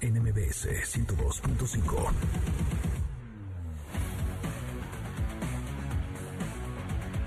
NMBS 102.5.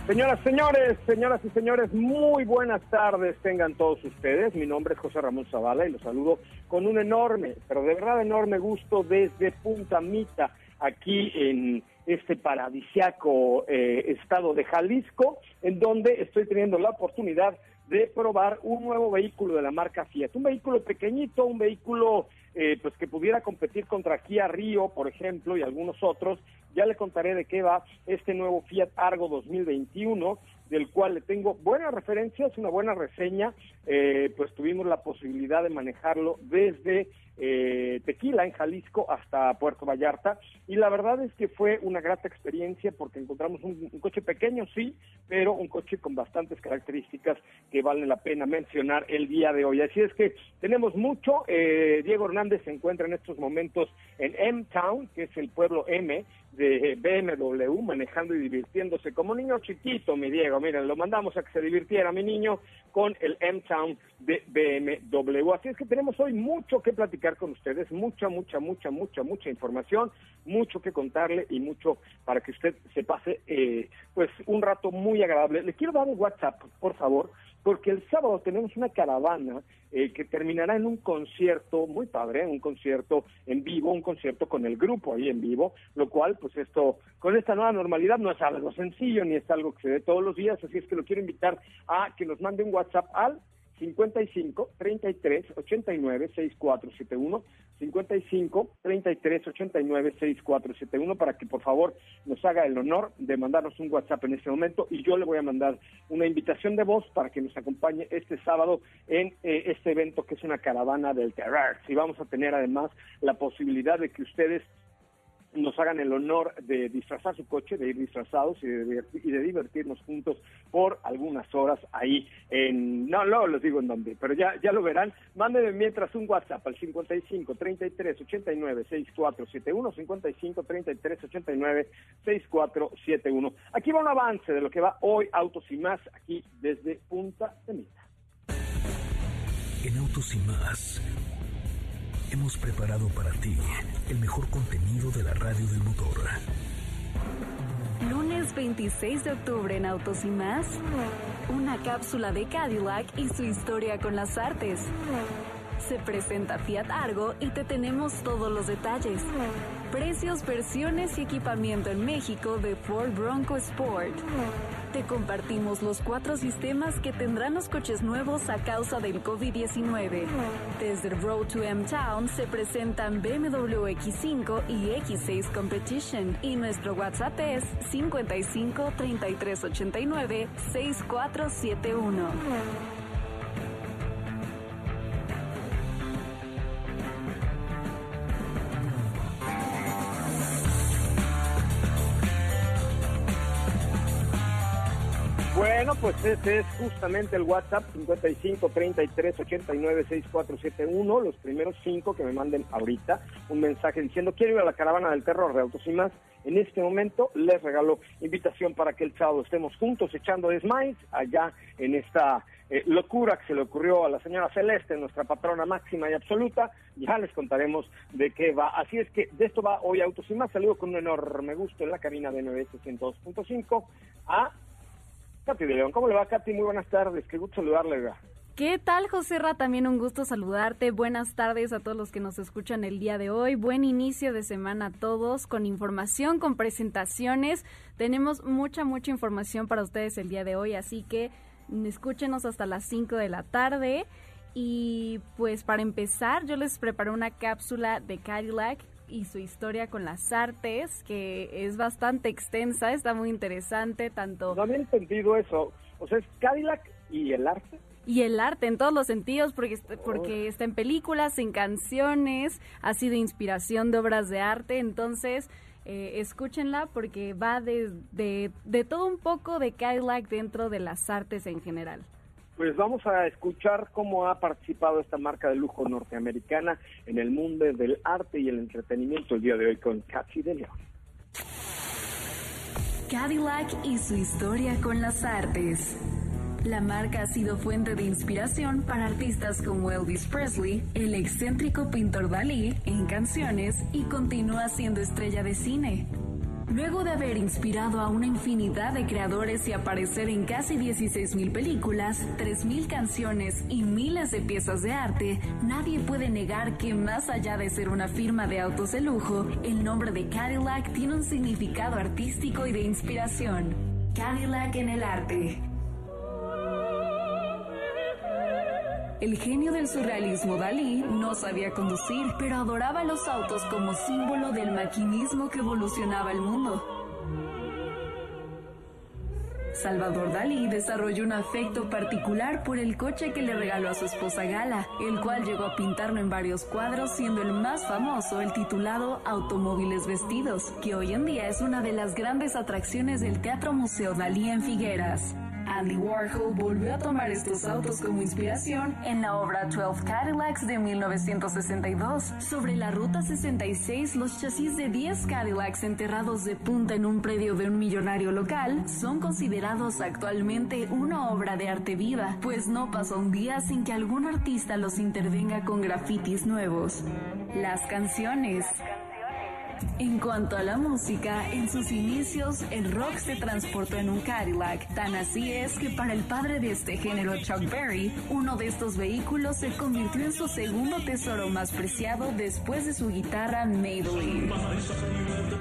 Señoras, señores, señoras y señores, muy buenas tardes tengan todos ustedes. Mi nombre es José Ramón Zavala y los saludo con un enorme, pero de verdad enorme gusto desde Punta Mita, aquí en este paradisiaco eh, estado de Jalisco, en donde estoy teniendo la oportunidad de probar un nuevo vehículo de la marca Fiat, un vehículo pequeñito, un vehículo eh, pues que pudiera competir contra Kia Río, por ejemplo, y algunos otros. Ya le contaré de qué va este nuevo Fiat Argo 2021 del cual le tengo buenas referencias, una buena reseña, eh, pues tuvimos la posibilidad de manejarlo desde eh, Tequila, en Jalisco, hasta Puerto Vallarta, y la verdad es que fue una grata experiencia porque encontramos un, coche pequeño, sí, pero un coche con bastantes características que vale la pena mencionar el día de hoy. Así es que tenemos mucho, eh, Diego Hernández se encuentra en estos momentos en M-Town, que es el pueblo M, de BMW manejando y divirtiéndose como niño chiquito, mi Diego. Miren, lo mandamos a que se divirtiera mi niño con el M-Town de BMW. Así es que tenemos hoy mucho que platicar con ustedes, mucha, mucha, mucha, mucha, mucha información, mucho que contarle y mucho para que usted se pase eh, pues un rato muy agradable. Le quiero dar un WhatsApp, por favor, porque el sábado tenemos una caravana eh, que terminará en un concierto muy padre, un concierto en vivo, un concierto con el grupo ahí en vivo, lo cual, pues esto, con esta nueva normalidad no es algo sencillo ni es algo que se dé todos los días, así es que lo quiero invitar a que nos mande un WhatsApp al 55 33 89 6471 55 33 89 6471 para que por favor nos haga el honor de mandarnos un WhatsApp en este momento y yo le voy a mandar una invitación de voz para que nos acompañe este sábado en eh, este evento que es una caravana del terror. Y vamos a tener además la posibilidad de que ustedes nos hagan el honor de disfrazar su coche, de ir disfrazados y de, y de divertirnos juntos por algunas horas ahí en, no, no les digo en dónde, pero ya, ya lo verán. Mándenme mientras un WhatsApp al 55 33 89 6471, 55 33 89 6471. Aquí va un avance de lo que va hoy Autos y Más, aquí desde Punta de Mita. En Autos y Más hemos preparado para ti el mejor contenido de la radio del motor. Lunes 26 de octubre en Autos y más, una cápsula de Cadillac y su historia con las artes. Se presenta Fiat Argo y te tenemos todos los detalles. Precios, versiones y equipamiento en México de Ford Bronco Sport. Te compartimos los cuatro sistemas que tendrán los coches nuevos a causa del COVID-19. Desde Road to M-Town se presentan BMW X5 y X6 Competition y nuestro WhatsApp es 55 33 89 6471. Bueno, pues ese es justamente el WhatsApp 55 33 89 6471. Los primeros cinco que me manden ahorita un mensaje diciendo quiero ir a la caravana del terror de Autos y más. En este momento les regalo invitación para que el sábado estemos juntos echando Smiles allá en esta eh, locura que se le ocurrió a la señora Celeste, nuestra patrona máxima y absoluta. Ya les contaremos de qué va. Así es que de esto va hoy Autos y más. Saludo con un enorme gusto en la cabina de 962.5 a Katy de León. ¿Cómo le va, Katy? Muy buenas tardes. Qué gusto saludarle. ¿Qué tal, José Ra? También un gusto saludarte. Buenas tardes a todos los que nos escuchan el día de hoy. Buen inicio de semana a todos, con información, con presentaciones. Tenemos mucha, mucha información para ustedes el día de hoy, así que escúchenos hasta las 5 de la tarde. Y pues para empezar, yo les preparé una cápsula de Cadillac y su historia con las artes, que es bastante extensa, está muy interesante, tanto... No había entendido eso. O sea, es Cadillac y el arte y el arte en todos los sentidos, porque, porque está en películas, en canciones, ha sido inspiración de obras de arte, entonces eh, escúchenla porque va de, de, todo un poco de Cadillac dentro de las artes en general. Pues vamos a escuchar cómo ha participado esta marca de lujo norteamericana en el mundo del arte y el entretenimiento el día de hoy con Cathy de. Cadillac y su historia con las artes. La marca ha sido fuente de inspiración para artistas como Elvis Presley, el excéntrico pintor Dalí en canciones y continúa siendo estrella de cine. Luego de haber inspirado a una infinidad de creadores y aparecer en casi 16.000 películas, 3.000 canciones y miles de piezas de arte, nadie puede negar que más allá de ser una firma de autos de lujo, el nombre de Cadillac tiene un significado artístico y de inspiración. Cadillac en el arte. El genio del surrealismo Dalí no sabía conducir, pero adoraba los autos como símbolo del maquinismo que evolucionaba el mundo. Salvador Dalí desarrolló un afecto particular por el coche que le regaló a su esposa Gala, el cual llegó a pintarlo en varios cuadros, siendo el más famoso el titulado Automóviles Vestidos, que hoy en día es una de las grandes atracciones del Teatro Museo Dalí en Figueras. Andy Warhol volvió a tomar estos autos como inspiración en la obra 12 Cadillacs de 1962. Sobre la Ruta 66, los chasis de 10 Cadillacs enterrados de punta en un predio de un millonario local son considerados actualmente una obra de arte viva, pues no pasó un día sin que algún artista los intervenga con grafitis nuevos. Las canciones. En cuanto a la música, en sus inicios el rock se transportó en un Cadillac. Tan así es que para el padre de este género, Chuck Berry, uno de estos vehículos se convirtió en su segundo tesoro más preciado después de su guitarra Maybelline.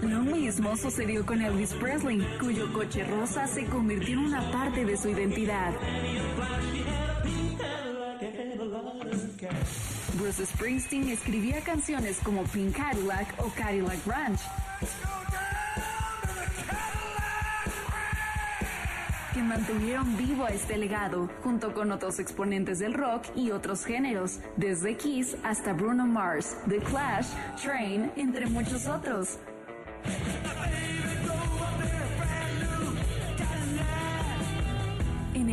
Lo mismo sucedió con Elvis Presley, cuyo coche rosa se convirtió en una parte de su identidad. Bruce Springsteen escribía canciones como Pink Cadillac o Cadillac Ranch. que mantuvieron vivo a este legado, junto con otros exponentes del rock y otros géneros, desde Kiss hasta Bruno Mars, The Clash, Train, entre muchos otros.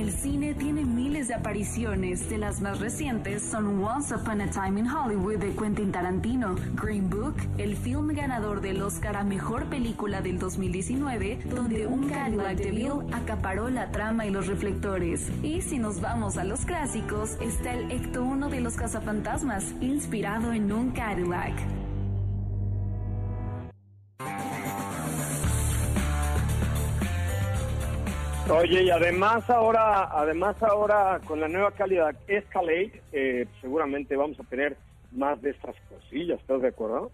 El cine tiene miles de apariciones. De las más recientes son Once Upon a Time in Hollywood de Quentin Tarantino, Green Book, el film ganador del Oscar a Mejor Película del 2019, donde un Cadillac de Bill acaparó la trama y los reflectores. Y si nos vamos a los clásicos, está el Ecto 1 de los cazafantasmas, inspirado en un Cadillac. Oye, y además ahora, además ahora con la nueva calidad Escalade, eh, seguramente vamos a tener más de estas cosillas, ¿estás de acuerdo?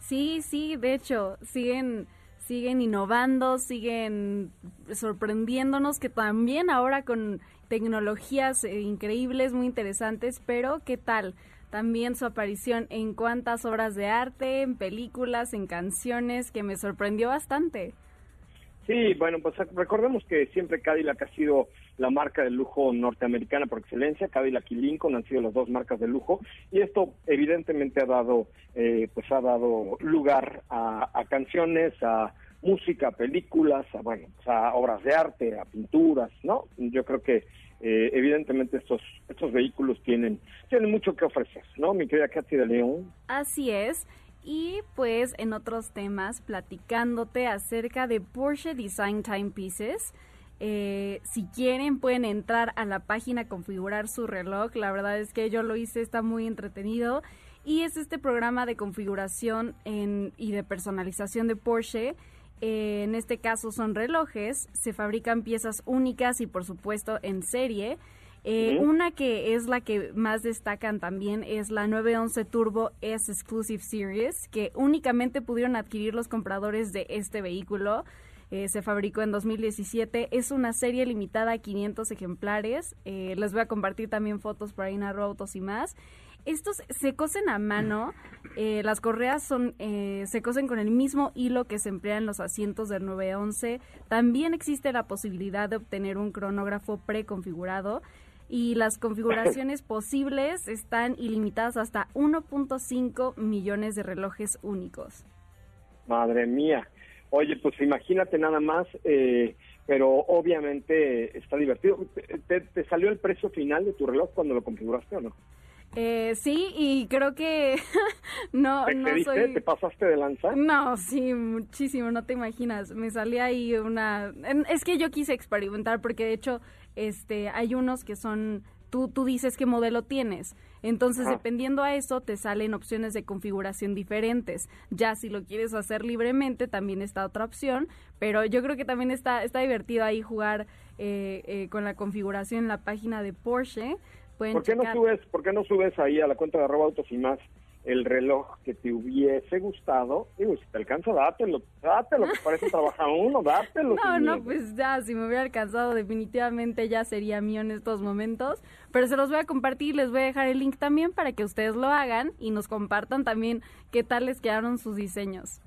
Sí, sí, de hecho, siguen siguen innovando, siguen sorprendiéndonos que también ahora con tecnologías eh, increíbles, muy interesantes, pero ¿qué tal? También su aparición en cuantas obras de arte, en películas, en canciones, que me sorprendió bastante. Sí, bueno, pues recordemos que siempre Cadillac ha sido la marca de lujo norteamericana por excelencia. Cadillac y Lincoln han sido las dos marcas de lujo y esto evidentemente ha dado, eh, pues ha dado lugar a, canciones, a música, a películas, a bueno, pues a obras de arte, a pinturas, ¿no? Yo creo que eh, evidentemente estos estos vehículos tienen tienen mucho que ofrecer, ¿no? Mi querida Katy de León. Así es. Y pues en otros temas, platicándote acerca de Porsche Design Timepieces. Eh, si quieren pueden entrar a la página, configurar su reloj. La verdad es que yo lo hice, está muy entretenido. Y es este programa de configuración y de personalización de Porsche. Eh, en este caso son relojes, se fabrican piezas únicas y por supuesto en serie Eh, una que es la que más destacan también es la 911 Turbo S Exclusive Series, que únicamente pudieron adquirir los compradores de este vehículo. Eh, se fabricó en 2017. Es una serie limitada a 500 ejemplares. Eh, les voy a compartir también fotos por ahí en Autos y más. Estos se cosen a mano. Eh, las correas son se cosen con el mismo hilo que se emplea en los asientos del 911. También existe la posibilidad de obtener un cronógrafo preconfigurado y las configuraciones posibles están ilimitadas hasta 1.5 millones de relojes únicos. Madre mía. Oye, pues imagínate nada más, eh, pero obviamente está divertido. ¿Te, salió el precio final de tu reloj cuando lo configuraste o no? Eh, sí, y creo que no, ¿Te, no te ¿Te pasaste de lanza? No, sí, muchísimo, no te imaginas. Me salía ahí una... Es que yo quise experimentar porque de hecho este, hay unos que son tú, tú dices qué modelo tienes. Entonces, dependiendo a eso, te salen opciones de configuración diferentes. Ya si lo quieres hacer libremente, también está otra opción, pero yo creo que también está, está divertido ahí jugar eh, eh, con la configuración en la página de Porsche. ¿Por qué, no subes, ¿Por qué no subes ahí a la cuenta de arroba autos y más el reloj que te hubiese gustado, digo, si te alcanza, dátelo, dátelo, que parece trabajar uno, dátelo. No, no, pues ya, si me hubiera alcanzado, definitivamente ya sería mío en estos momentos, pero se los voy a compartir, les voy a dejar el link también para que ustedes lo hagan y nos compartan también qué tal les quedaron sus diseños.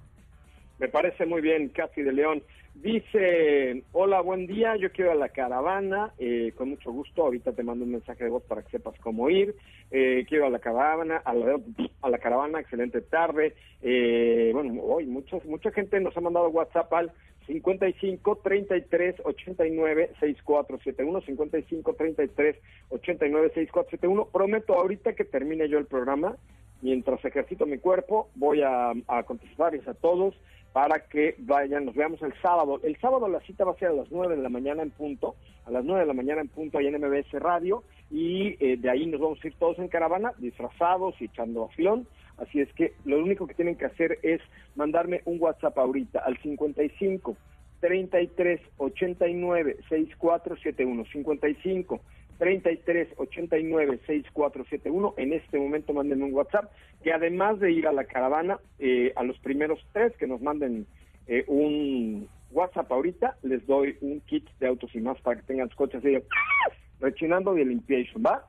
Me parece muy bien, Casi de León. Dice, hola, buen día, yo quiero a la caravana, eh, con mucho gusto, ahorita te mando un mensaje de voz para que sepas cómo ir, eh, quiero a la caravana, a la, a la caravana, excelente tarde, eh, bueno, hoy muchos, mucha gente nos ha mandado WhatsApp al 55 33 89 6471 55 33 89 6471 prometo ahorita que termine yo el programa mientras ejercito mi cuerpo voy a, a contestarles a todos para que vayan, nos veamos el sábado. El sábado la cita va a ser a las 9 de la mañana en punto, a las 9 de la mañana en punto ahí en MBS Radio y eh, de ahí nos vamos a ir todos en caravana, disfrazados y echando afilón. Así es que lo único que tienen que hacer es mandarme un WhatsApp ahorita al 55 33 89 6471 55 33 89 6471. En este momento manden un WhatsApp que además de ir a la caravana, eh, a los primeros tres que nos manden eh, un WhatsApp ahorita, les doy un kit de autos y más para que tengan sus coches rechinando de limpieza, ¿va?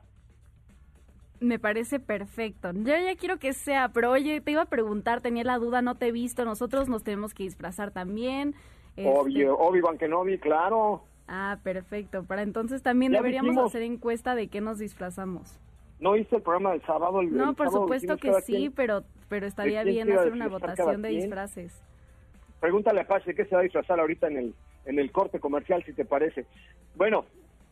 Me parece perfecto. Yo ya quiero que sea, pero oye, te iba a preguntar, tenía la duda, no te he visto, nosotros nos tenemos que disfrazar también. Obvio, este obvio, aunque no vi, claro. Ah, perfecto. Para entonces también deberíamos hacer encuesta de qué nos disfrazamos. ¿No hice el programa del sábado? no, por supuesto que sí, pero pero estaría bien hacer una votación de disfraces. Pregúntale a Pache qué se va a disfrazar ahorita en el, en el corte comercial, si te parece. Bueno,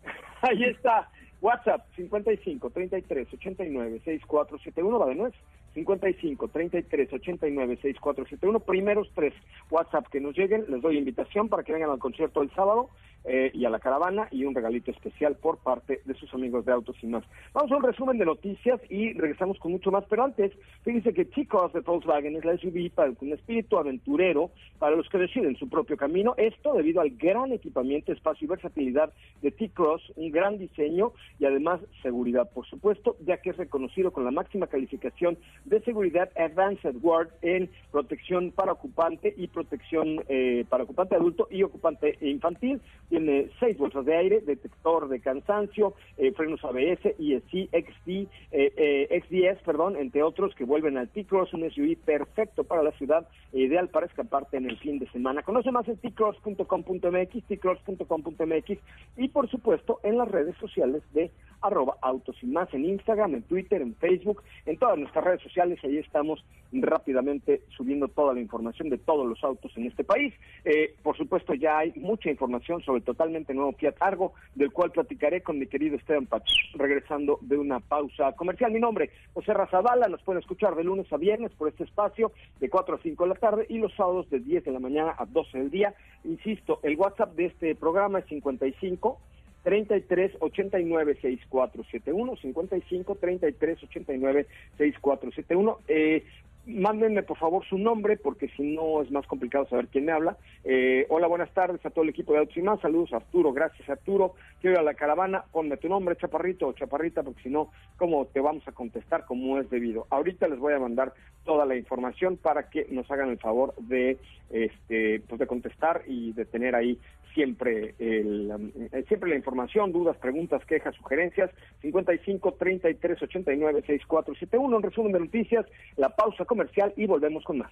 ahí está. WhatsApp 55 33 89 6471, va de nuez. 55 33 89 6471. Primeros tres WhatsApp que nos lleguen, les doy invitación para que vengan al concierto el sábado eh, y a la caravana y un regalito especial por parte de sus amigos de Autos y más. Vamos a un resumen de noticias y regresamos con mucho más, pero antes, fíjense que Chicos de Volkswagen es la SUV para un espíritu aventurero para los que deciden su propio camino. Esto debido al gran equipamiento, espacio y versatilidad de T-Cross, un gran diseño y además seguridad, por supuesto, ya que es reconocido con la máxima calificación de seguridad Advanced Word en protección para ocupante y protección eh, para ocupante adulto y ocupante infantil tiene seis bolsas de aire, detector de cansancio, eh, frenos ABS, ESC, XD, eh, eh XDS, perdón, entre otros que vuelven al T-Cross, un SUV perfecto para la ciudad, ideal para escaparte en el fin de semana. Conoce más en tcross.com.mx, tcross.com.mx y por supuesto en las redes sociales de arroba autos y más en Instagram, en Twitter, en Facebook, en todas nuestras redes sociales, ahí estamos rápidamente subiendo toda la información de todos los autos en este país. Eh, por supuesto ya hay mucha información sobre totalmente nuevo Fiat Argo, del cual platicaré con mi querido Esteban Pach, regresando de una pausa comercial. Mi nombre, José Razabala, nos pueden escuchar de lunes a viernes por este espacio, de 4 a 5 de la tarde, y los sábados de 10 de la mañana a 12 del día. Insisto, el WhatsApp de este programa es 55 33 89 6471 55 33 89 6471 eh, mándenme por favor su nombre porque si no es más complicado saber quién me habla. Eh, hola, buenas tardes a todo el equipo de Autos y Más. Saludos Arturo, gracias Arturo. Quiero ir a la caravana, ponme tu nombre, Chaparrito o Chaparrita, porque si no, ¿cómo te vamos a contestar como es debido? Ahorita les voy a mandar toda la información para que nos hagan el favor de, este, pues de contestar y de tener ahí siempre el, eh, siempre la información, dudas, preguntas, quejas, sugerencias. 55 33 89 6471. En resumen de noticias, la pausa comercial y volvemos con más.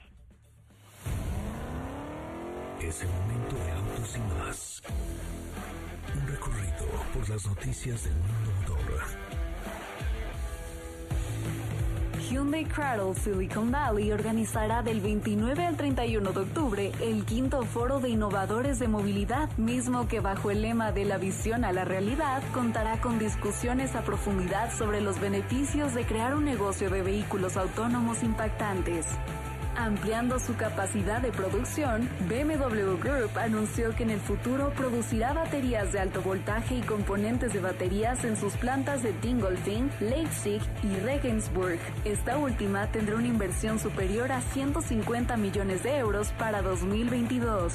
Es el momento de autos y más. Un recorrido por las noticias del mundo motor Hyundai Cradle Silicon Valley organizará del 29 al 31 de octubre el quinto foro de innovadores de movilidad, mismo que bajo el lema de la visión a la realidad contará con discusiones a profundidad sobre los beneficios de crear un negocio de vehículos autónomos impactantes. Ampliando su capacidad de producción, BMW Group anunció que en el futuro producirá baterías de alto voltaje y componentes de baterías en sus plantas de Dingolfing, Leipzig y Regensburg. Esta última tendrá una inversión superior a 150 millones de euros para 2022.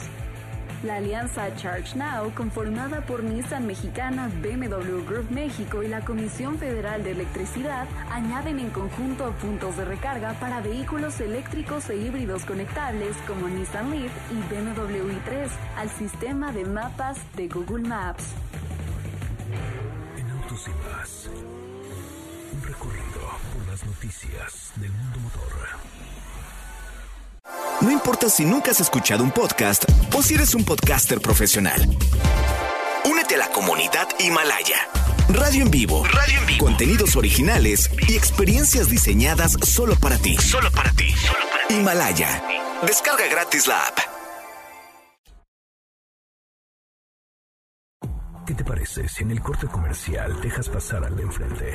La alianza Charge Now, conformada por Nissan Mexicana, BMW Group México y la Comisión Federal de Electricidad, añaden en conjunto puntos de recarga para vehículos eléctricos e híbridos conectables como Nissan Leaf y BMW i3 al sistema de mapas de Google Maps. En Autos un recorrido por las noticias del mundo motor. No importa si nunca has escuchado un podcast o si eres un podcaster profesional. Únete a la comunidad Himalaya. Radio en vivo. Radio en vivo. Contenidos originales y experiencias diseñadas solo para ti. Solo para ti. Himalaya. Descarga gratis la app. ¿Qué te parece si en el corte comercial dejas pasar al de enfrente?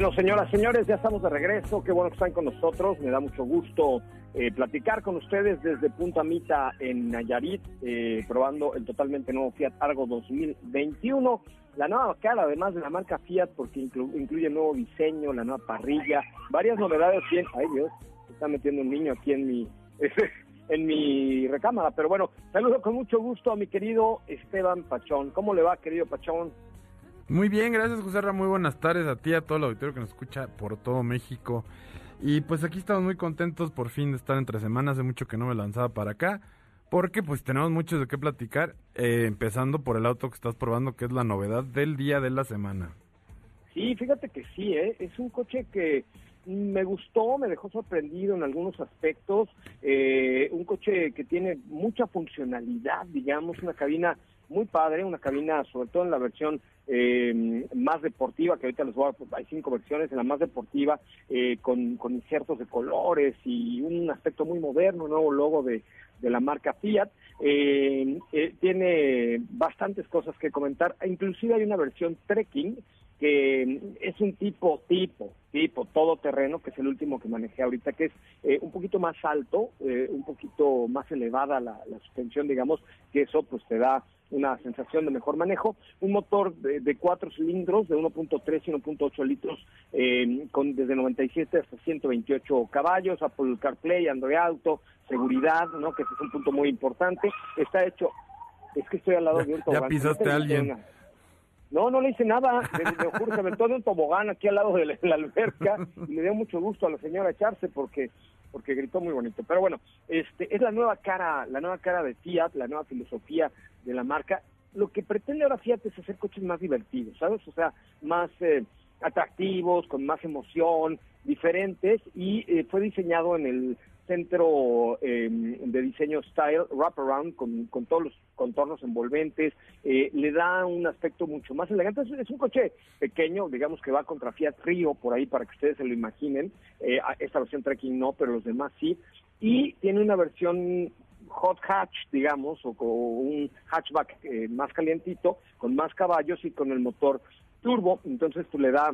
Bueno, señoras, señores, ya estamos de regreso. Qué bueno que están con nosotros. Me da mucho gusto eh, platicar con ustedes desde Punta Mita en Nayarit, eh, probando el totalmente nuevo Fiat Argo 2021. La nueva cara, además de la marca Fiat, porque incluye nuevo diseño, la nueva parrilla, varias novedades. Bien, ay Dios, se está metiendo un niño aquí en mi en mi recámara. Pero bueno, saludo con mucho gusto a mi querido Esteban Pachón. ¿Cómo le va, querido Pachón? Muy bien, gracias José Muy buenas tardes a ti, a todo el auditorio que nos escucha por todo México. Y pues aquí estamos muy contentos por fin de estar entre semanas. Hace mucho que no me lanzaba para acá. Porque pues tenemos mucho de qué platicar. Eh, empezando por el auto que estás probando, que es la novedad del día de la semana. Sí, fíjate que sí, ¿eh? es un coche que me gustó, me dejó sorprendido en algunos aspectos. Eh, un coche que tiene mucha funcionalidad, digamos, una cabina muy padre, una cabina, sobre todo en la versión eh, más deportiva, que ahorita les voy a, hay cinco versiones, en la más deportiva, eh, con, con insertos de colores y un aspecto muy moderno, nuevo logo de, de la marca Fiat. Eh, tiene bastantes cosas que comentar, inclusive hay una versión trekking que es un tipo, tipo, tipo, todoterreno, que es el último que manejé ahorita, que es eh, un poquito más alto, eh, un poquito más elevada la, suspensión, digamos, que eso pues te da una sensación de mejor manejo. Un motor de, cuatro cilindros de 1.3 y 1.8 litros, eh, con desde 97 hasta 128 caballos, Apple CarPlay, Android Auto, seguridad, ¿no? Que ese es un punto muy importante. Está hecho, es que estoy al lado de un tobogán. Ya pisaste a alguien. No, no le hice nada. Me, ocurre, se aventó de un tobogán aquí al lado de la, alberca y le dio mucho gusto a la señora echarse porque porque gritó muy bonito. Pero bueno, este es la nueva cara, la nueva cara de Fiat, la nueva filosofía de la marca. Lo que pretende ahora Fiat es hacer coches más divertidos, ¿sabes? O sea, más eh, atractivos, con más emoción, diferentes y eh, fue diseñado en el centro em, de diseño style wraparound con, con todos los contornos envolventes, eh, le da un aspecto mucho más elegante. Es, un coche pequeño, digamos que va contra Fiat Rio por ahí para que ustedes se lo imaginen. Eh, esta versión Trekking no, pero los demás sí. Y tiene una versión hot hatch, digamos, o con un hatchback eh, más calientito, con más caballos y con el motor turbo. Entonces, tú le da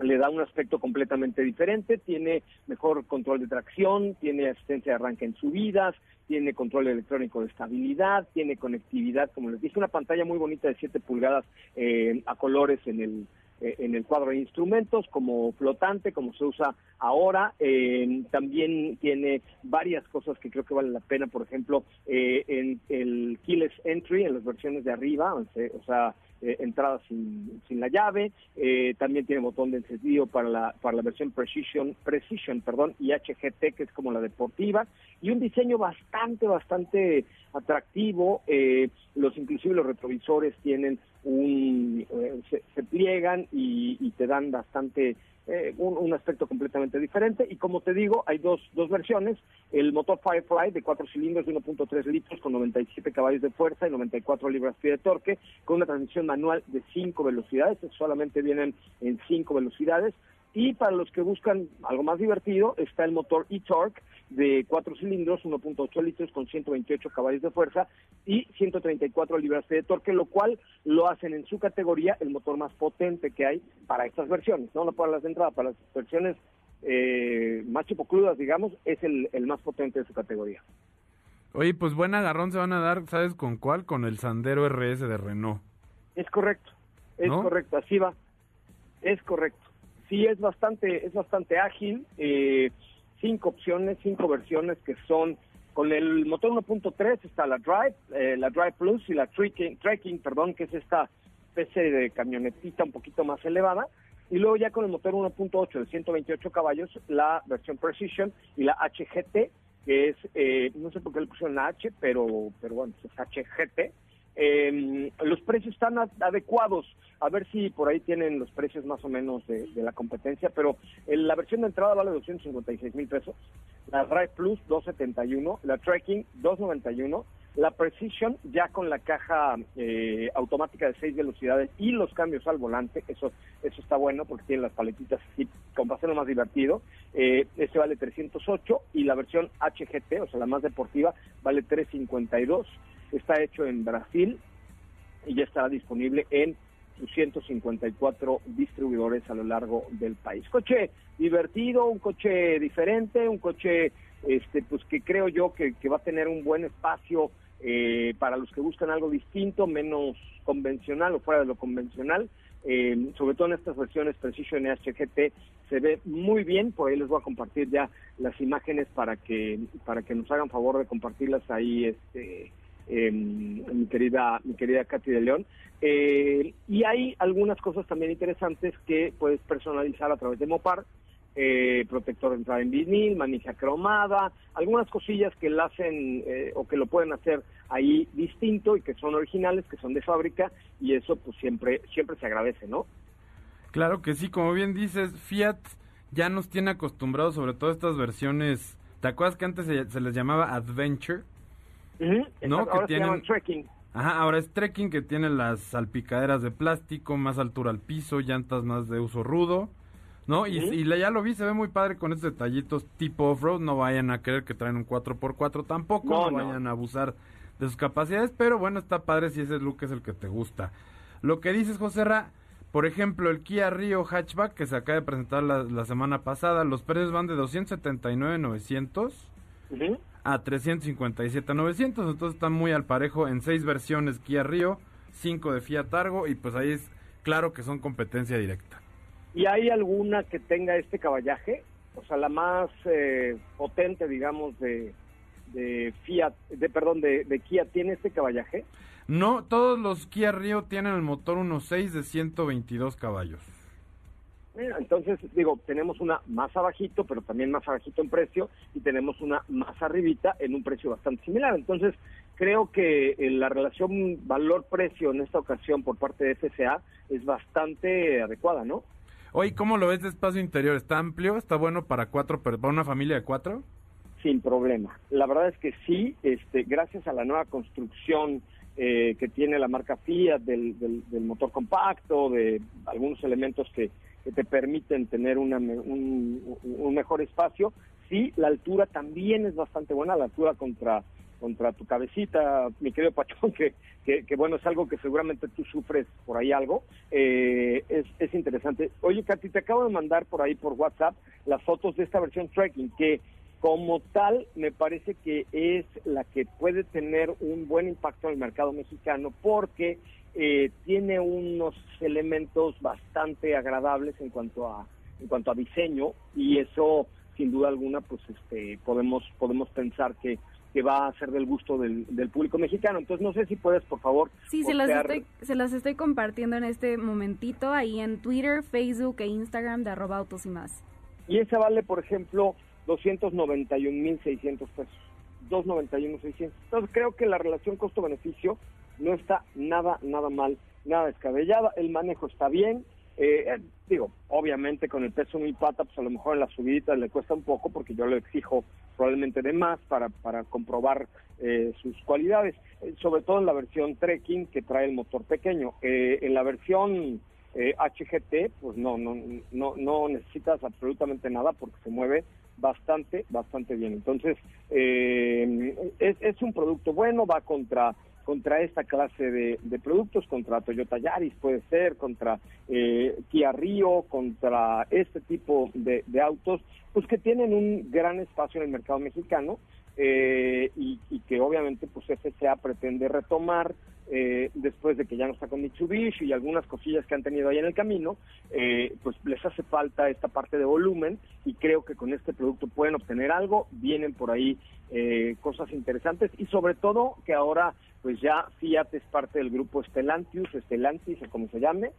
le da un aspecto completamente diferente, tiene mejor control de tracción, tiene asistencia de arranque en subidas, tiene control electrónico de estabilidad, tiene conectividad, como les dije, una pantalla muy bonita de 7 pulgadas eh, a colores en el eh, en el cuadro de instrumentos como flotante, como se usa ahora. Eh, también tiene varias cosas que creo que valen la pena, por ejemplo, en el keyless entry, en las versiones de arriba, o sea, eh, entrada sin, sin la llave, eh, también tiene botón de encendido para la, para la versión Precision, Precision perdón, y HGT, que es como la deportiva, y un diseño bastante, bastante atractivo, eh, los inclusive los retrovisores tienen un, se, pliegan y, y te dan bastante eh, un, aspecto completamente diferente. Y como te digo, hay dos, dos versiones. El motor Firefly de cuatro cilindros de 1.3 litros con 97 caballos de fuerza y 94 libras-pie de torque, con una transmisión manual de 5 velocidades. Solamente vienen en 5 velocidades. Y para los que buscan algo más divertido, está el motor e-Torque de cuatro cilindros, 1.8 litros con 128 caballos de fuerza y 134 libras de torque, lo cual lo hacen en su categoría el motor más potente que hay para estas versiones, no, no para las de entrada, para las versiones eh, más chipocludas, digamos, es el, más potente de su categoría. Oye, pues buen agarrón se van a dar, ¿sabes con cuál? Con el Sandero RS de Renault. Es correcto, es correcto, así va, es correcto sí es bastante, es bastante ágil, eh, cinco opciones, cinco versiones que son con el motor 1.3 está la Drive, eh, la Drive Plus y la Trekking, perdón, que es esta especie de camionetita un poquito más elevada. Y luego ya con el motor 1.8 de 128 caballos, la versión Precision y la HGT, que es, eh, no sé por qué le pusieron la H, pero, pero bueno, es HGT, eh, los precios están adecuados. A ver si por ahí tienen los precios más o menos de, la competencia, pero la versión de entrada vale 256 mil pesos. La Drive Plus 271, la Tracking 291, la Precision ya con la caja eh, automática de 6 velocidades y los cambios al volante, eso eso está bueno porque tiene las paletitas como para hacerlo más divertido. Eh, este vale 308 y la versión HGT, o sea, la más deportiva, vale 352 está hecho en Brasil y ya estará disponible en sus 154 distribuidores a lo largo del país. Coche divertido, un coche diferente, un coche este pues que creo yo que, va a tener un buen espacio eh, para los que buscan algo distinto, menos convencional o fuera de lo convencional. Eh, sobre todo en estas versiones Precision HGT se ve muy bien, por ahí les voy a compartir ya las imágenes para que para que nos hagan favor de compartirlas ahí este Em, mi querida mi querida Katy de León. Eh, y hay algunas cosas también interesantes que puedes personalizar a través de Mopar, eh, protector de entrada en vinil, manija cromada, algunas cosillas que la hacen eh, o que lo pueden hacer ahí distinto y que son originales, que son de fábrica y eso pues siempre siempre se agradece, ¿no? Claro que sí, como bien dices, Fiat ya nos tiene acostumbrados sobre todo estas versiones. ¿Te acuerdas que antes se les llamaba Adventure? ¿No? Ahora que tienen... trekking. Ajá, ahora es trekking que tiene las salpicaderas de plástico, más altura al piso, llantas más de uso rudo, ¿no? Y, ya lo vi, se ve muy padre con estos detallitos tipo off-road, no vayan a creer que traen un 4x4 tampoco, no, vayan a abusar de sus capacidades, pero bueno, está padre si ese look es el que te gusta. Lo que dices, José Ra, Por ejemplo, el Kia Rio Hatchback que se acaba de presentar la, la semana pasada, los precios van de 279.900 Ujú. A 357.900, entonces está muy al parejo en seis versiones Kia Rio, cinco de Fiat Argo y pues ahí es claro que son competencia directa. ¿Y hay alguna que tenga este caballaje? O sea, la más eh, potente, digamos, de, de Fiat, de perdón, de, de Kia, ¿tiene este caballaje? No, todos los Kia Rio tienen el motor 1.6 de 122 caballos. Mira, Entonces, digo, tenemos una más abajito, pero también más abajito en precio, y tenemos una más arribita en un precio bastante similar. Entonces, creo que eh, la relación valor-precio en esta ocasión por parte de FCA es bastante adecuada, ¿no? Oye, ¿cómo lo ves de espacio interior? ¿Está amplio? ¿Está bueno para cuatro, para una familia de cuatro? Sin problema. La verdad es que sí, este, gracias a la nueva construcción eh, que tiene la marca Fiat del, del- del motor compacto, de algunos elementos que, que te permiten tener una un, un mejor espacio, sí, la altura también es bastante buena, la altura contra contra tu cabecita, mi querido Pachón, que, que, que, bueno, es algo que seguramente tú sufres por ahí algo, eh, es, es interesante. Oye, Katy, te acabo de mandar por ahí por WhatsApp las fotos de esta versión trekking, que como tal me parece que es la que puede tener un buen impacto en el mercado mexicano porque eh, tiene unos elementos bastante agradables en cuanto a en cuanto a diseño y eso sin duda alguna pues este podemos podemos pensar que que va a ser del gusto del, del público mexicano. Entonces, no sé si puedes, por favor. Sí, se las, estoy, se las estoy compartiendo en este momentito ahí en Twitter, Facebook e Instagram de arroba autos y más. Y ese vale, por ejemplo, 291.600 pesos. 291.600. Entonces, creo que la relación costo-beneficio no está nada, nada mal, nada descabellada. El manejo está bien. Eh, eh, digo, obviamente con el peso de mi pata, pues a lo mejor en las subiditas le cuesta un poco porque yo le exijo probablemente de más para, para comprobar eh, sus cualidades, Eh, sobre todo en la versión trekking que trae el motor pequeño. Eh, en la versión HGT, pues no, no, no, no necesitas absolutamente nada porque se mueve bastante, bastante bien. Entonces, es, es un producto bueno, va contra contra esta clase de, de productos, contra Toyota Yaris puede ser, contra eh, Kia Rio, contra este tipo de, de autos, pues que tienen un gran espacio en el mercado mexicano eh, y, y que obviamente pues FCA pretende retomar eh, después de que ya no está con Mitsubishi y algunas cosillas que han tenido ahí en el camino, eh, pues les hace falta esta parte de volumen y creo que con este producto pueden obtener algo, vienen por ahí eh, cosas interesantes y sobre todo que ahora pues ya Fiat es parte del grupo Stellantis, Stellantis o como se llame,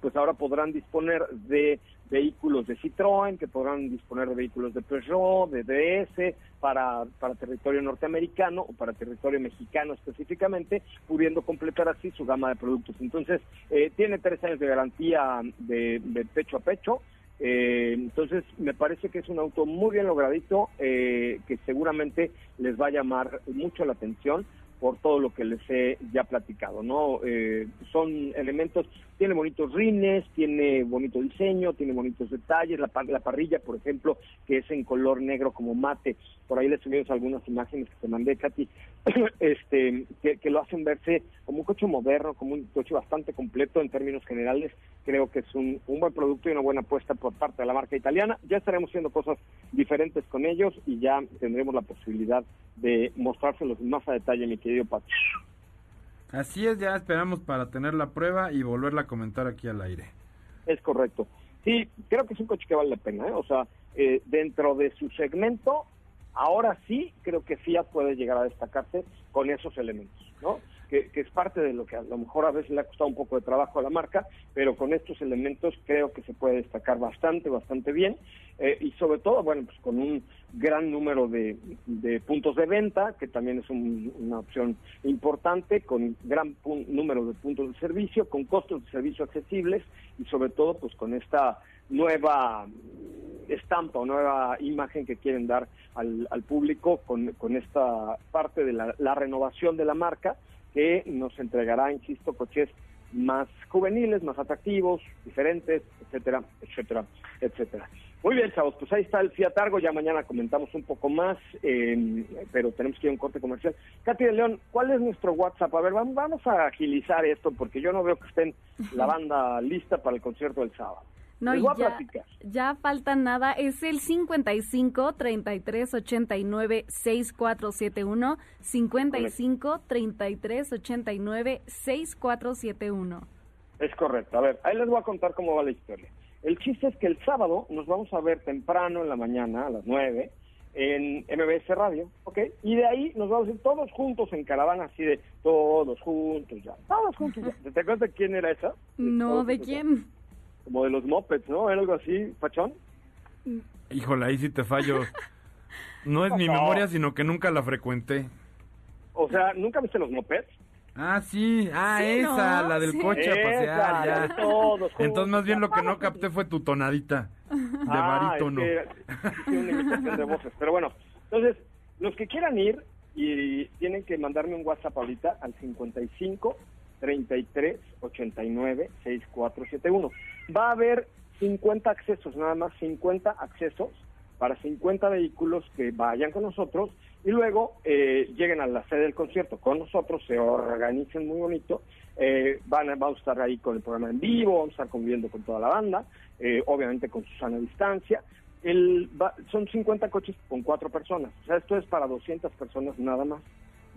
pues ahora podrán disponer de vehículos de Citroën, que podrán disponer de vehículos de Peugeot, de DS, para, para territorio norteamericano o para territorio mexicano específicamente, pudiendo completar así su gama de productos. Entonces, eh, tiene tres años de garantía de, de pecho a pecho. Eh, entonces, me parece que es un auto muy bien logradito, eh, que seguramente les va a llamar mucho la atención por todo lo que les he ya platicado, ¿no? Eh, son elementos, tiene bonitos rines, tiene bonito diseño, tiene bonitos detalles, la, la parrilla, por ejemplo, que es en color negro como mate, por ahí les subimos algunas imágenes que te mandé, Katy, este, que, que lo hacen verse como un coche moderno, como un coche bastante completo en términos generales, creo que es un, un buen producto y una buena apuesta por parte de la marca italiana, ya estaremos haciendo cosas diferentes con ellos y ya tendremos la posibilidad de mostrárselos más a detalle, mi querido Pacho. Así es, ya esperamos para tener la prueba y volverla a comentar aquí al aire. Es correcto. Sí, creo que es un coche que vale la pena, ¿eh? O sea, eh, dentro de su segmento, ahora sí creo que Fiat puede llegar a destacarse con esos elementos, ¿no? Que, que es parte de lo que a lo mejor a veces le ha costado un poco de trabajo a la marca, pero con estos elementos creo que se puede destacar bastante, bastante bien, eh, y sobre todo, bueno, pues con un gran número de, de puntos de venta, que también es un- una opción importante, con gran número de puntos de servicio, con costos de servicio accesibles y sobre todo pues con esta nueva estampa o nueva imagen que quieren dar al, al público con, con esta parte de la, la renovación de la marca que nos entregará, insisto, coches más juveniles, más atractivos, diferentes, etcétera, etcétera, etcétera. Muy bien, chavos, pues ahí está el Fiat Argo, ya mañana comentamos un poco más, eh, pero tenemos que ir a un corte comercial. Katy de León, ¿cuál es nuestro WhatsApp? A ver, vamos, a agilizar esto porque yo no veo que estén la banda lista para el concierto del sábado. No, Les y voy a ya, platicar. ya falta nada. Es el 55 33 89 6471. 55 33 89 6471. Es correcto. A ver, ahí les voy a contar cómo va la historia. El chiste es que el sábado nos vamos a ver temprano en la mañana, a las 9, en MBS Radio, ¿ok? Y de ahí nos vamos a ir todos juntos en caravana, así de todos juntos ya, todos juntos ya. ¿Te acuerdas de quién era esa? No, ¿de ya. Como de los mopeds, ¿no? Era algo así, pachón. Híjole, ahí sí te fallo. No es mi No. memoria, sino que nunca la frecuenté. O sea, ¿nunca viste los mopeds? Ah, sí. Ah, Sí, esa, ¿no? la del Sí. coche a Esa, pasear, la ya. de todos. Entonces, más bien lo que no capté fue tu tonadita de Ah, barítono. es que una imitación de voces. Pero bueno, entonces, los que quieran ir y tienen que mandarme un WhatsApp ahorita al 55 33 89 6471. Va a haber 50 accesos, nada más 50 accesos para 50 vehículos que vayan con nosotros y luego eh, lleguen a la sede del concierto con nosotros, se organicen muy bonito, eh, van a, vamos a estar ahí con el programa en vivo, vamos a estar conviviendo con toda la banda, eh, obviamente con Susana a distancia. El, va- son 50 coches con cuatro personas, o sea, esto es para 200 personas nada más.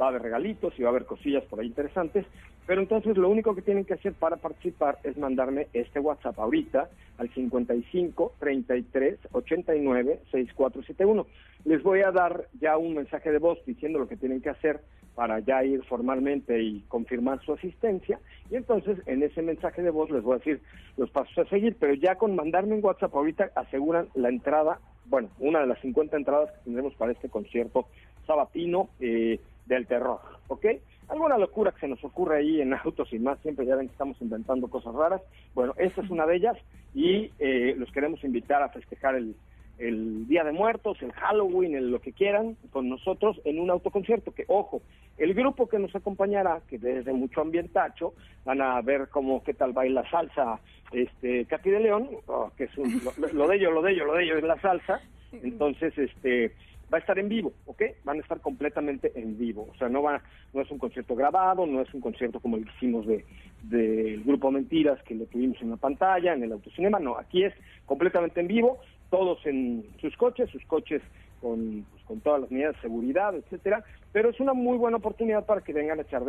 Va a haber regalitos y va a haber cosillas por ahí interesantes, pero entonces lo único que tienen que hacer para participar es mandarme este WhatsApp ahorita al 55 33 89 6471. Les voy a dar ya un mensaje de voz diciendo lo que tienen que hacer para ya ir formalmente y confirmar su asistencia. Y entonces en ese mensaje de voz les voy a decir los pasos a seguir, pero ya con mandarme un WhatsApp ahorita aseguran la entrada, bueno, una de las 50 entradas que tendremos para este concierto sabatino eh, del terror, ¿ok? Alguna locura que se nos ocurre ahí en autos y más, siempre ya ven que estamos inventando cosas raras. Bueno, esta es una de ellas y eh, los queremos invitar a festejar el, el Día de Muertos, el Halloween, el lo que quieran, con nosotros en un autoconcierto. Que, ojo, el grupo que nos acompañará, que desde mucho ambientacho, van a ver cómo qué tal baila salsa este Katy de León, oh, que es un- lo, lo de ello, lo de ello, lo de ello es la salsa. Entonces, este va a estar en vivo, ¿ok? Van a estar completamente en vivo. O sea, no va, no es un concierto grabado, no es un concierto como el que hicimos de del grupo Mentiras que lo tuvimos en la pantalla, en el autocinema, no, aquí es completamente en vivo, todos en sus coches, sus coches con, pues, con todas las medidas de seguridad, etcétera, pero es una muy buena oportunidad para que vengan a echar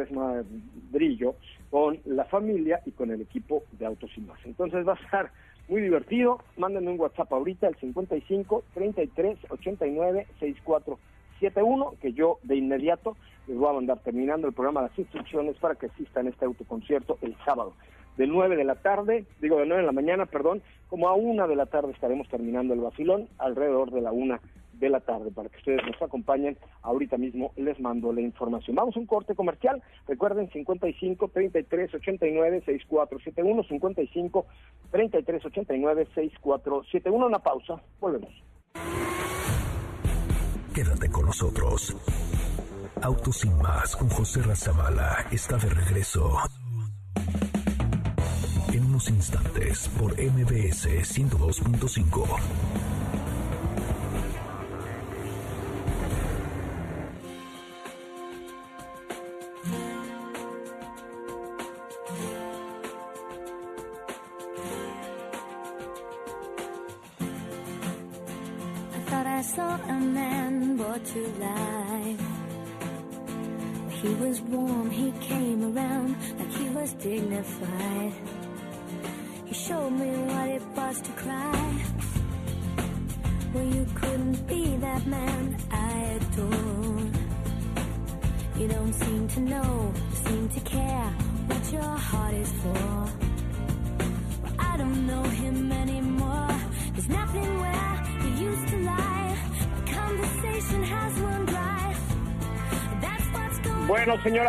brillo con la familia y con el equipo de Autos. Entonces va a estar muy divertido, mándenme un WhatsApp ahorita al 55 33 89 64 71, que yo de inmediato les voy a mandar terminando el programa las instrucciones para que asistan a este autoconcierto el sábado. De 9 de la tarde, digo de 9 de la mañana, perdón, como a 1 de la tarde estaremos terminando el vacilón, alrededor de la 1 de la tarde, para que ustedes nos acompañen. Ahorita mismo les mando la información. Vamos a un corte comercial. Recuerden 55 33 89 6471, 55 33 89 6471. Una pausa. Volvemos. Quédate con nosotros. Autos sin más con José Razabala está de regreso. En unos instantes por MBS 102.5.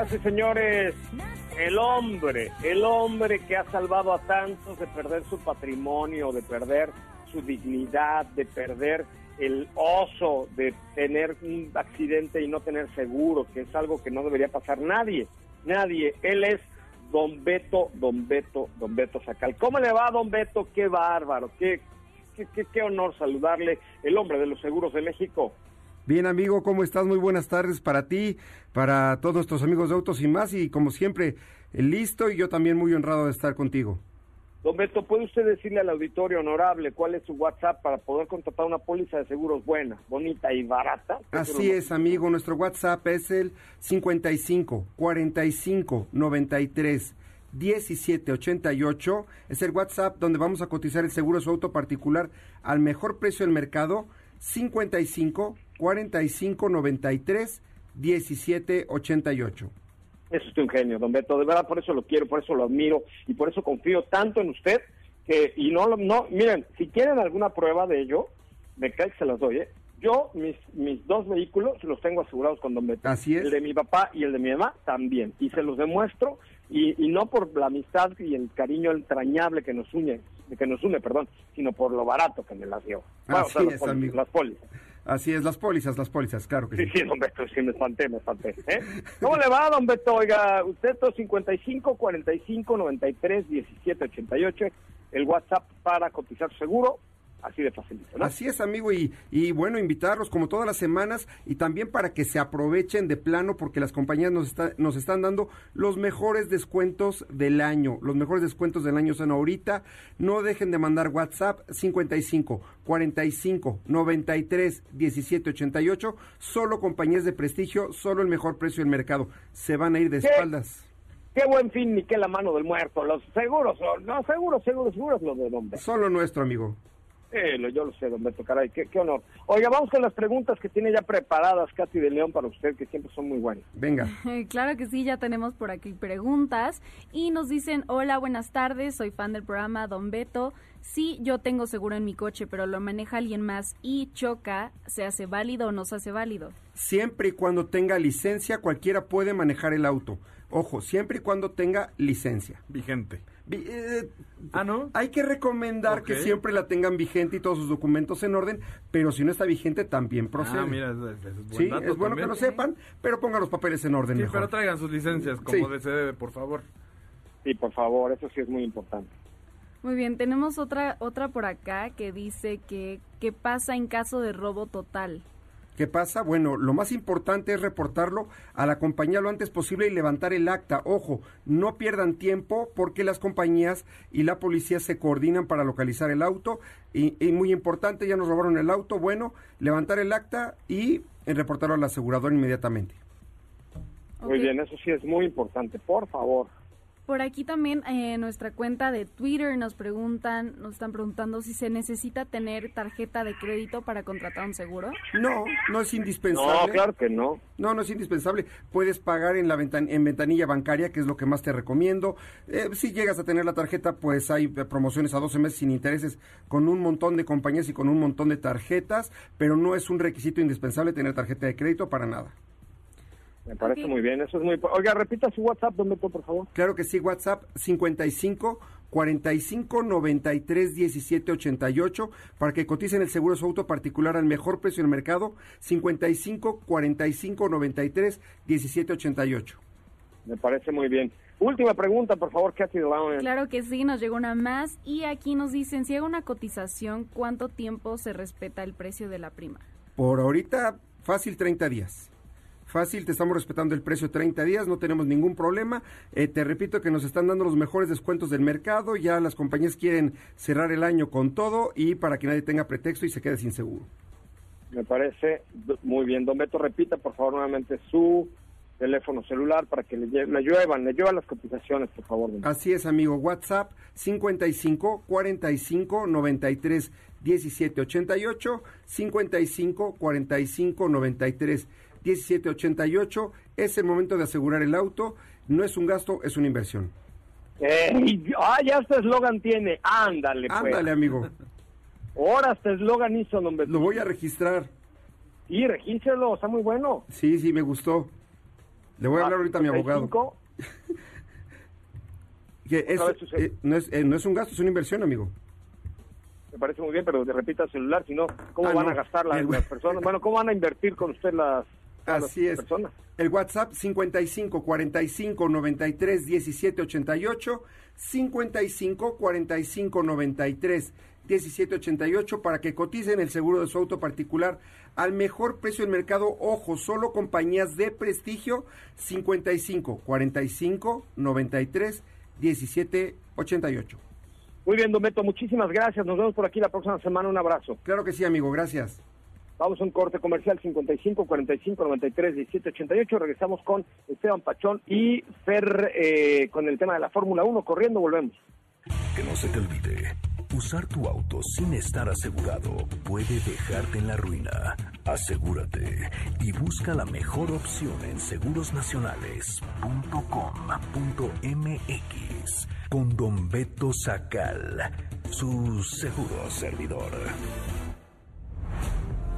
señoras y señores, el hombre, el hombre que ha salvado a tantos de perder su patrimonio, de perder su dignidad, de perder el oso de tener un accidente y no tener seguro, que es algo que no debería pasar nadie, nadie. Él es don Beto, don Beto, don Beto Sacal. ¿Cómo le va, don Beto? Qué bárbaro, qué, qué, qué, qué honor saludarle, el hombre de los seguros de México. Bien, amigo, ¿cómo estás? Muy buenas tardes para ti, para todos nuestros amigos de Autos y más, y como siempre, listo y yo también muy honrado de estar contigo. Don Beto, ¿puede usted decirle al auditorio honorable cuál es su WhatsApp para poder contratar una póliza de seguros buena, bonita y barata? Así es, amigo, nuestro WhatsApp es el 55 45 93 17 88. Es el WhatsApp donde vamos a cotizar el seguro de su auto particular al mejor precio del mercado, 55 45 93 17 88. Es usted un genio, don Beto. De verdad, por eso lo quiero, por eso lo admiro y por eso confío tanto en usted que, y no, no, miren, si quieren alguna prueba de ello, me cae que se las doy, ¿eh? Yo, mis, mis dos vehículos los tengo asegurados con don Beto. Así es. El de mi papá y el de mi mamá también. Y se los demuestro, y, y no por la amistad y el cariño entrañable que nos une, que nos une, perdón, sino por lo barato que me las dio. Bueno, o sea, Así es, amigo. Las pólizas. Así es, las pólizas, las pólizas, claro que Sí, sí. sí, don Beto, sí, me espanté, me espanté. ¿eh? ¿Cómo le va, don Beto? Oiga, usted, 55 45 93 17 88, el WhatsApp para cotizar seguro, así de facilito, ¿no? Así es, amigo, y, y bueno, invitarlos como todas las semanas y también para que se aprovechen de plano porque las compañías nos, está- nos están dando los mejores descuentos del año. Los mejores descuentos del año son ahorita. No dejen de mandar WhatsApp 55 45 93 17 88. Solo compañías de prestigio, solo el mejor precio del mercado. Se van a ir de ¿Qué? espaldas. Qué buen fin, ni qué la mano del muerto. Los seguros, no, seguros, seguros, seguros los de Beto. Solo nuestro, amigo. Eh, lo- yo lo sé, don Beto, caray, qué, qué honor. Oiga, vamos con las preguntas que tiene ya preparadas Katy de León para usted, que siempre son muy buenas. Venga. Claro que sí, ya tenemos por aquí preguntas y nos dicen, hola, buenas tardes, soy fan del programa Don Beto. Sí, yo tengo seguro en mi coche, pero lo maneja alguien más y choca, ¿se hace válido o no se hace válido? Siempre y cuando tenga licencia, cualquiera puede manejar el auto. Ojo, siempre y cuando tenga licencia. Vigente. Eh, Ah, ¿no? Hay que recomendar que siempre la tengan vigente y todos sus documentos en orden, pero si no está vigente también procede. Ah, mira, es, es- es buen sí, dato es bueno también. que lo sepan, pero pongan los papeles en orden Sí, mejor. pero traigan sus licencias como Sí. de se debe, por favor. Sí, por favor, eso sí es muy importante. Muy bien, tenemos otra otra por acá que dice que qué pasa en caso de robo total. ¿Qué pasa? Bueno, lo más importante es reportarlo a la compañía lo antes posible y levantar el acta. Ojo, no pierdan tiempo porque las compañías y la policía se coordinan para localizar el auto. Y, y muy importante, ya nos robaron el auto. Bueno, levantar el acta y eh, reportarlo al asegurador inmediatamente. Muy bien, eso sí es muy importante, por favor. Por aquí también eh, en nuestra cuenta de Twitter nos preguntan, nos están preguntando si se necesita tener tarjeta de crédito para contratar un seguro. No, no es indispensable. No, claro que no. No, no es indispensable. Puedes pagar en la ventan- en ventanilla bancaria, que es lo que más te recomiendo. Eh, si llegas a tener la tarjeta, pues hay eh, promociones a 12 meses sin intereses con un montón de compañías y con un montón de tarjetas, pero no es un requisito indispensable tener tarjeta de crédito para nada. Me parece Ok. muy bien, eso es muy... Oiga, repita su WhatsApp, don Beto, por favor. Claro que sí, WhatsApp 55 45 93 17 88 para que coticen el seguro de su auto particular al mejor precio del mercado 55 45 93 17 88. Me parece muy bien. Última pregunta, por favor, de León. Claro que sí, nos llegó una más y aquí nos dicen, si hago una cotización, ¿cuánto tiempo se respeta el precio de la prima? Por ahorita, fácil 30 días. Fácil, te estamos respetando el precio 30 días, no tenemos ningún problema. Eh, te repito que nos están dando los mejores descuentos del mercado, ya las compañías quieren cerrar el año con todo y para que nadie tenga pretexto y se quede sin seguro. Me parece muy bien. Don Beto, repita, por favor, nuevamente su teléfono celular para que le, le lluevan, le lluevan las cotizaciones, por favor. Así es, amigo. WhatsApp 55 45 93 17 88 55 45 93 17 88. Es el momento de asegurar el auto. No es un gasto, es una inversión. Ey, ah, ya este eslogan tiene. Ándale, pues. Ándale, amigo. Ahora este eslogan hizo, Beto. Lo voy a registrar. Sí, regístrelo, está muy bueno. Sí, sí, me gustó. Le voy a hablar ahorita a mi abogado. 55, Que es, eh, no, es, eh, no es un gasto, es una inversión, amigo. Me parece muy bien, pero repita el celular, si no, ¿cómo Ah, van no. a gastar las, las personas? Bueno, ¿cómo van a invertir con usted las, Así es. personas? El WhatsApp 55 45 93 17 88 55 45 93 17 88 para que coticen el seguro de su auto particular al mejor precio del mercado. Ojo, solo compañías de prestigio 55 45 93 17 88. Muy bien, Don Beto, muchísimas gracias. Nos vemos por aquí la próxima semana. Un abrazo. Claro que sí, amigo, gracias. Vamos a un corte comercial 55 45 93 17 88. Regresamos con Esteban Pachón y Fer eh, con el tema de la Fórmula 1. Corriendo, volvemos. Que no se te olvide, usar tu auto sin estar asegurado puede dejarte en la ruina. Asegúrate y busca la mejor opción en segurosnacionales.com.mx con Don Beto Sacal, su seguro servidor.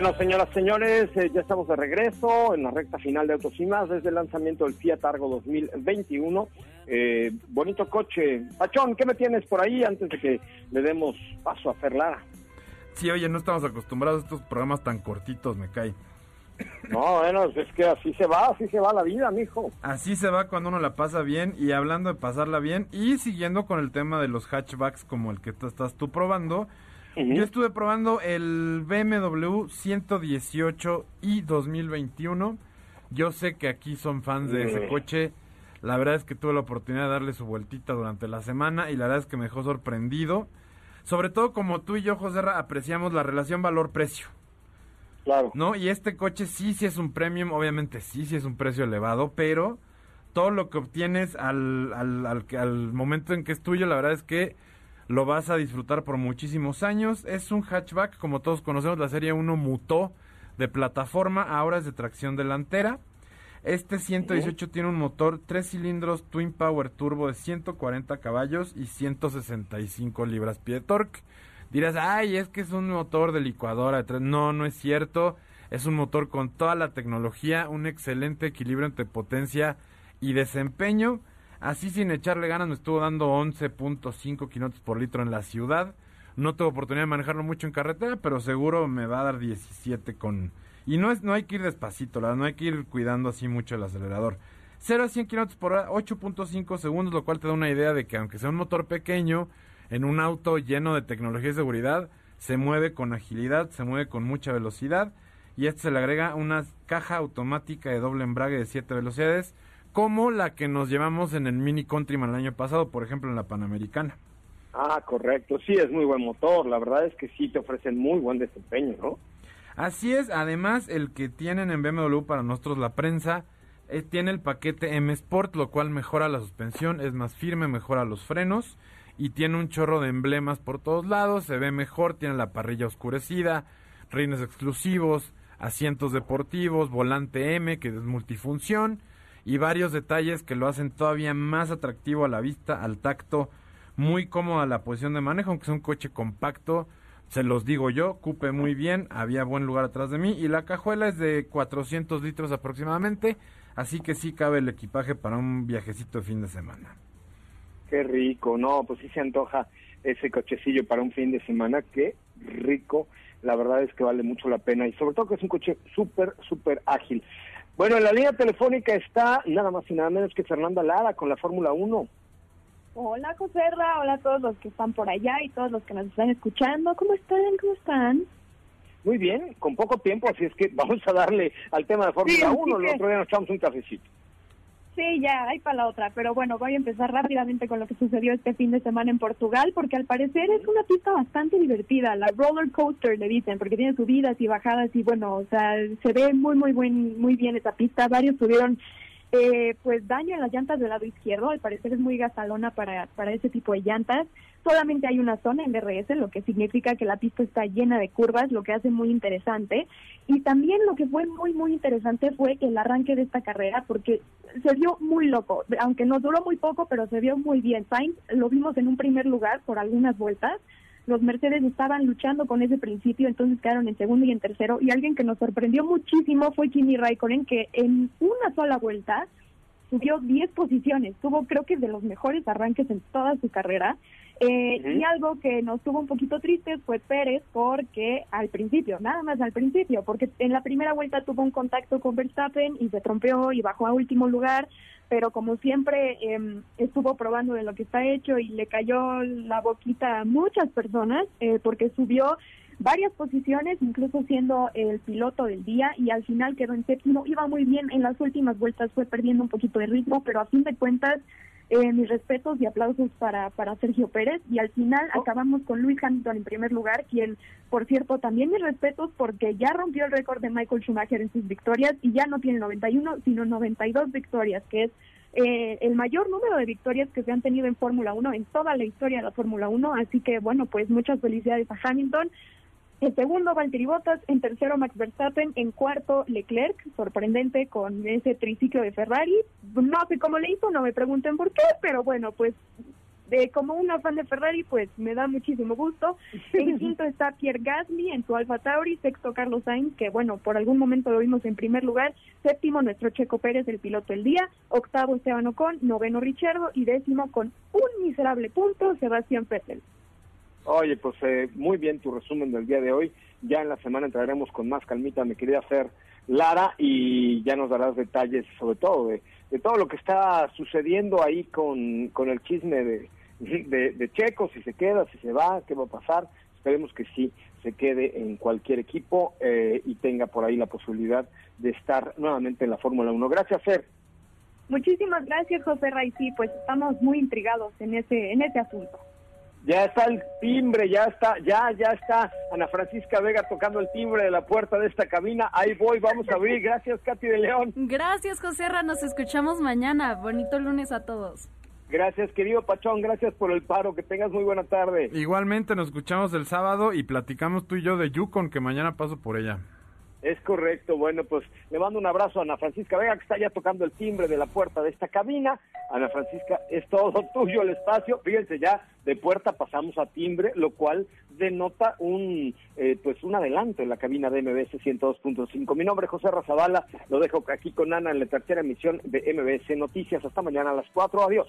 Bueno, señoras, señores, eh, ya estamos de regreso en la recta final de Autos y Más desde el lanzamiento del Fiat Argo 2021. Eh, bonito coche. Pachón, ¿qué me tienes por ahí antes de que le demos paso a Ferlara? Sí, oye, no estamos acostumbrados a estos programas tan cortitos, me cae. No, bueno, es que así se va, así se va la vida, mijo. Así se va cuando uno la pasa bien y hablando de pasarla bien y siguiendo con el tema de los hatchbacks como el que estás tú probando. Yo estuve probando el BMW 118 y 2021. Yo sé que aquí son fans de ese coche. La verdad es que tuve la oportunidad de darle su vueltita durante la semana y la verdad es que me dejó sorprendido. Sobre todo como tú y yo, José, apreciamos la relación valor-precio. Claro. ¿No? Y este coche sí, sí es un premium, obviamente sí, sí es un precio elevado, pero todo lo que obtienes al, al, al, al momento en que es tuyo, la verdad es que lo vas a disfrutar por muchísimos años. Es un hatchback, como todos conocemos, la serie 1 mutó de plataforma, ahora es de tracción delantera. Este 118 tiene un motor 3 cilindros Twin Power Turbo de 140 caballos y 165 libras-pie de torque. Dirás, ay, es que es un motor de licuadora. de tres". No, no es cierto. Es un motor con toda la tecnología, un excelente equilibrio entre potencia y desempeño. Así sin echarle ganas me estuvo dando 11.5 kilómetros por litro en la ciudad. No tuve oportunidad de manejarlo mucho en carretera, pero seguro me va a dar 17 con... Y no, es, no hay que ir despacito, no hay que ir cuidando así mucho el acelerador. 0 a 100 kilómetros por hora, 8.5 segundos, lo cual te da una idea de que aunque sea un motor pequeño, en un auto lleno de tecnología y seguridad, se mueve con agilidad, se mueve con mucha velocidad. Y a este se le agrega una caja automática de doble embrague de 7 velocidades, como la que nos llevamos en el Mini Countryman el año pasado, por ejemplo en la Panamericana. Ah, correcto. Sí, es muy buen motor. La verdad es que sí te ofrecen muy buen desempeño, ¿no? Así es, además el que tienen en BMW para nosotros la prensa eh, tiene el paquete M Sport, lo cual mejora la suspensión, es más firme, mejora los frenos y tiene un chorro de emblemas por todos lados, se ve mejor, tiene la parrilla oscurecida, rines exclusivos, asientos deportivos, volante M que es multifunción y varios detalles que lo hacen todavía más atractivo a la vista, al tacto, muy cómoda la posición de manejo, aunque es un coche compacto, se los digo yo, cupe muy bien, había buen lugar atrás de mí y la cajuela es de 400 litros aproximadamente, así que sí cabe el equipaje para un viajecito de fin de semana. Qué rico, no, pues sí se antoja ese cochecillo para un fin de semana, qué rico, la verdad es que vale mucho la pena y sobre todo que es un coche súper, súper ágil. Bueno, en la línea telefónica está nada más y nada menos que Fernanda Lara con la Fórmula 1. Hola, Joserra. Hola a todos los que están por allá y todos los que nos están escuchando. ¿Cómo están? ¿Cómo están? Muy bien, con poco tiempo, así es que vamos a darle al tema de Fórmula Sí, así 1. El que- otro día nos echamos un cafecito. Ya, hay para la otra. Pero bueno, voy a empezar rápidamente con lo que sucedió este fin de semana en Portugal, porque al parecer es una pista bastante divertida. La roller coaster le dicen, porque tiene subidas y bajadas y bueno, o sea, se ve muy, muy, buen, muy bien esa pista. Varios tuvieron eh, pues daño en las llantas del lado izquierdo. Al parecer es muy gasalona para, para ese tipo de llantas. Solamente hay una zona en DRS, lo que significa que la pista está llena de curvas, lo que hace muy interesante. Y también lo que fue muy, muy interesante fue el arranque de esta carrera, porque se vio muy loco, aunque nos duró muy poco, pero se vio muy bien. Sainz lo vimos en un primer lugar por algunas vueltas. Los Mercedes estaban luchando con ese principio, entonces quedaron en segundo y en tercero. Y alguien que nos sorprendió muchísimo fue Kimi Raikkonen, que en una sola vuelta subió 10 posiciones. Tuvo, creo que, de los mejores arranques en toda su carrera. Eh, Y algo que nos tuvo un poquito tristes fue Pérez porque al principio, nada más al principio, porque en la primera vuelta tuvo un contacto con Verstappen y se trompeó y bajó a último lugar, pero como siempre eh, estuvo probando de lo que está hecho y le cayó la boquita a muchas personas eh, porque subió varias posiciones, incluso siendo el piloto del día y al final quedó en séptimo, iba muy bien, en las últimas vueltas fue perdiendo un poquito de ritmo, pero a fin de cuentas eh, mis respetos y aplausos para, para Sergio Pérez. Y al final acabamos con Luis Hamilton en primer lugar, quien por cierto también mis respetos porque ya rompió el récord de Michael Schumacher en sus victorias y ya no tiene 91 sino 92 victorias, que es eh, el mayor número de victorias que se han tenido en Fórmula 1 en toda la historia de la Fórmula 1, así que bueno, pues muchas felicidades a Hamilton. En segundo, Valtteri Bottas. En tercero, Max Verstappen. En cuarto, Leclerc. Sorprendente con ese triciclo de Ferrari. No sé cómo le hizo, no me pregunten por qué, pero bueno, pues de como una fan de Ferrari, pues me da muchísimo gusto. En quinto está Pierre Gasly en su Alfa Tauri, sexto Carlos Sainz, que bueno, por algún momento lo vimos en primer lugar, séptimo nuestro Checo Pérez, el piloto del día, octavo Esteban Ocon, noveno Richardo y décimo con un miserable punto Sebastián Vettel. Oye, pues eh, muy bien tu resumen del día de hoy. Ya en la semana entraremos con más calmita, me quería hacer Lara, y ya nos darás detalles sobre todo de, todo lo que está sucediendo ahí con, con el chisme de, de, Checo, si se queda, si se va, qué va a pasar. Esperemos que sí se quede en cualquier equipo eh, y tenga por ahí la posibilidad de estar nuevamente en la Fórmula 1. Gracias, Fer. Muchísimas gracias, José Ray. Sí, pues estamos muy intrigados en ese, en ese asunto. Ya está el timbre, ya está, ya, ya está Ana Francisca Vega tocando el timbre de la puerta de esta cabina. Ahí voy, vamos a abrir. Gracias, Katy de León. Gracias, José Ra. Nos escuchamos mañana. Bonito lunes a todos. Gracias, querido Pachón. Gracias por el paro. Que tengas muy buena tarde. Igualmente nos escuchamos el sábado y platicamos tú y yo de Yukon, que mañana paso por ella. Es correcto. Bueno, pues le mando un abrazo a Ana Francisca Vega, que está ya tocando el timbre de la puerta de esta cabina. Ana Francisca, es todo tuyo el espacio. Fíjense, ya de puerta pasamos a timbre, lo cual denota un eh, pues un adelanto en la cabina de MBS 102.5. Mi nombre es José Razabala. Lo dejo aquí con Ana en la tercera emisión de MBS Noticias. Hasta mañana a las 4. Adiós.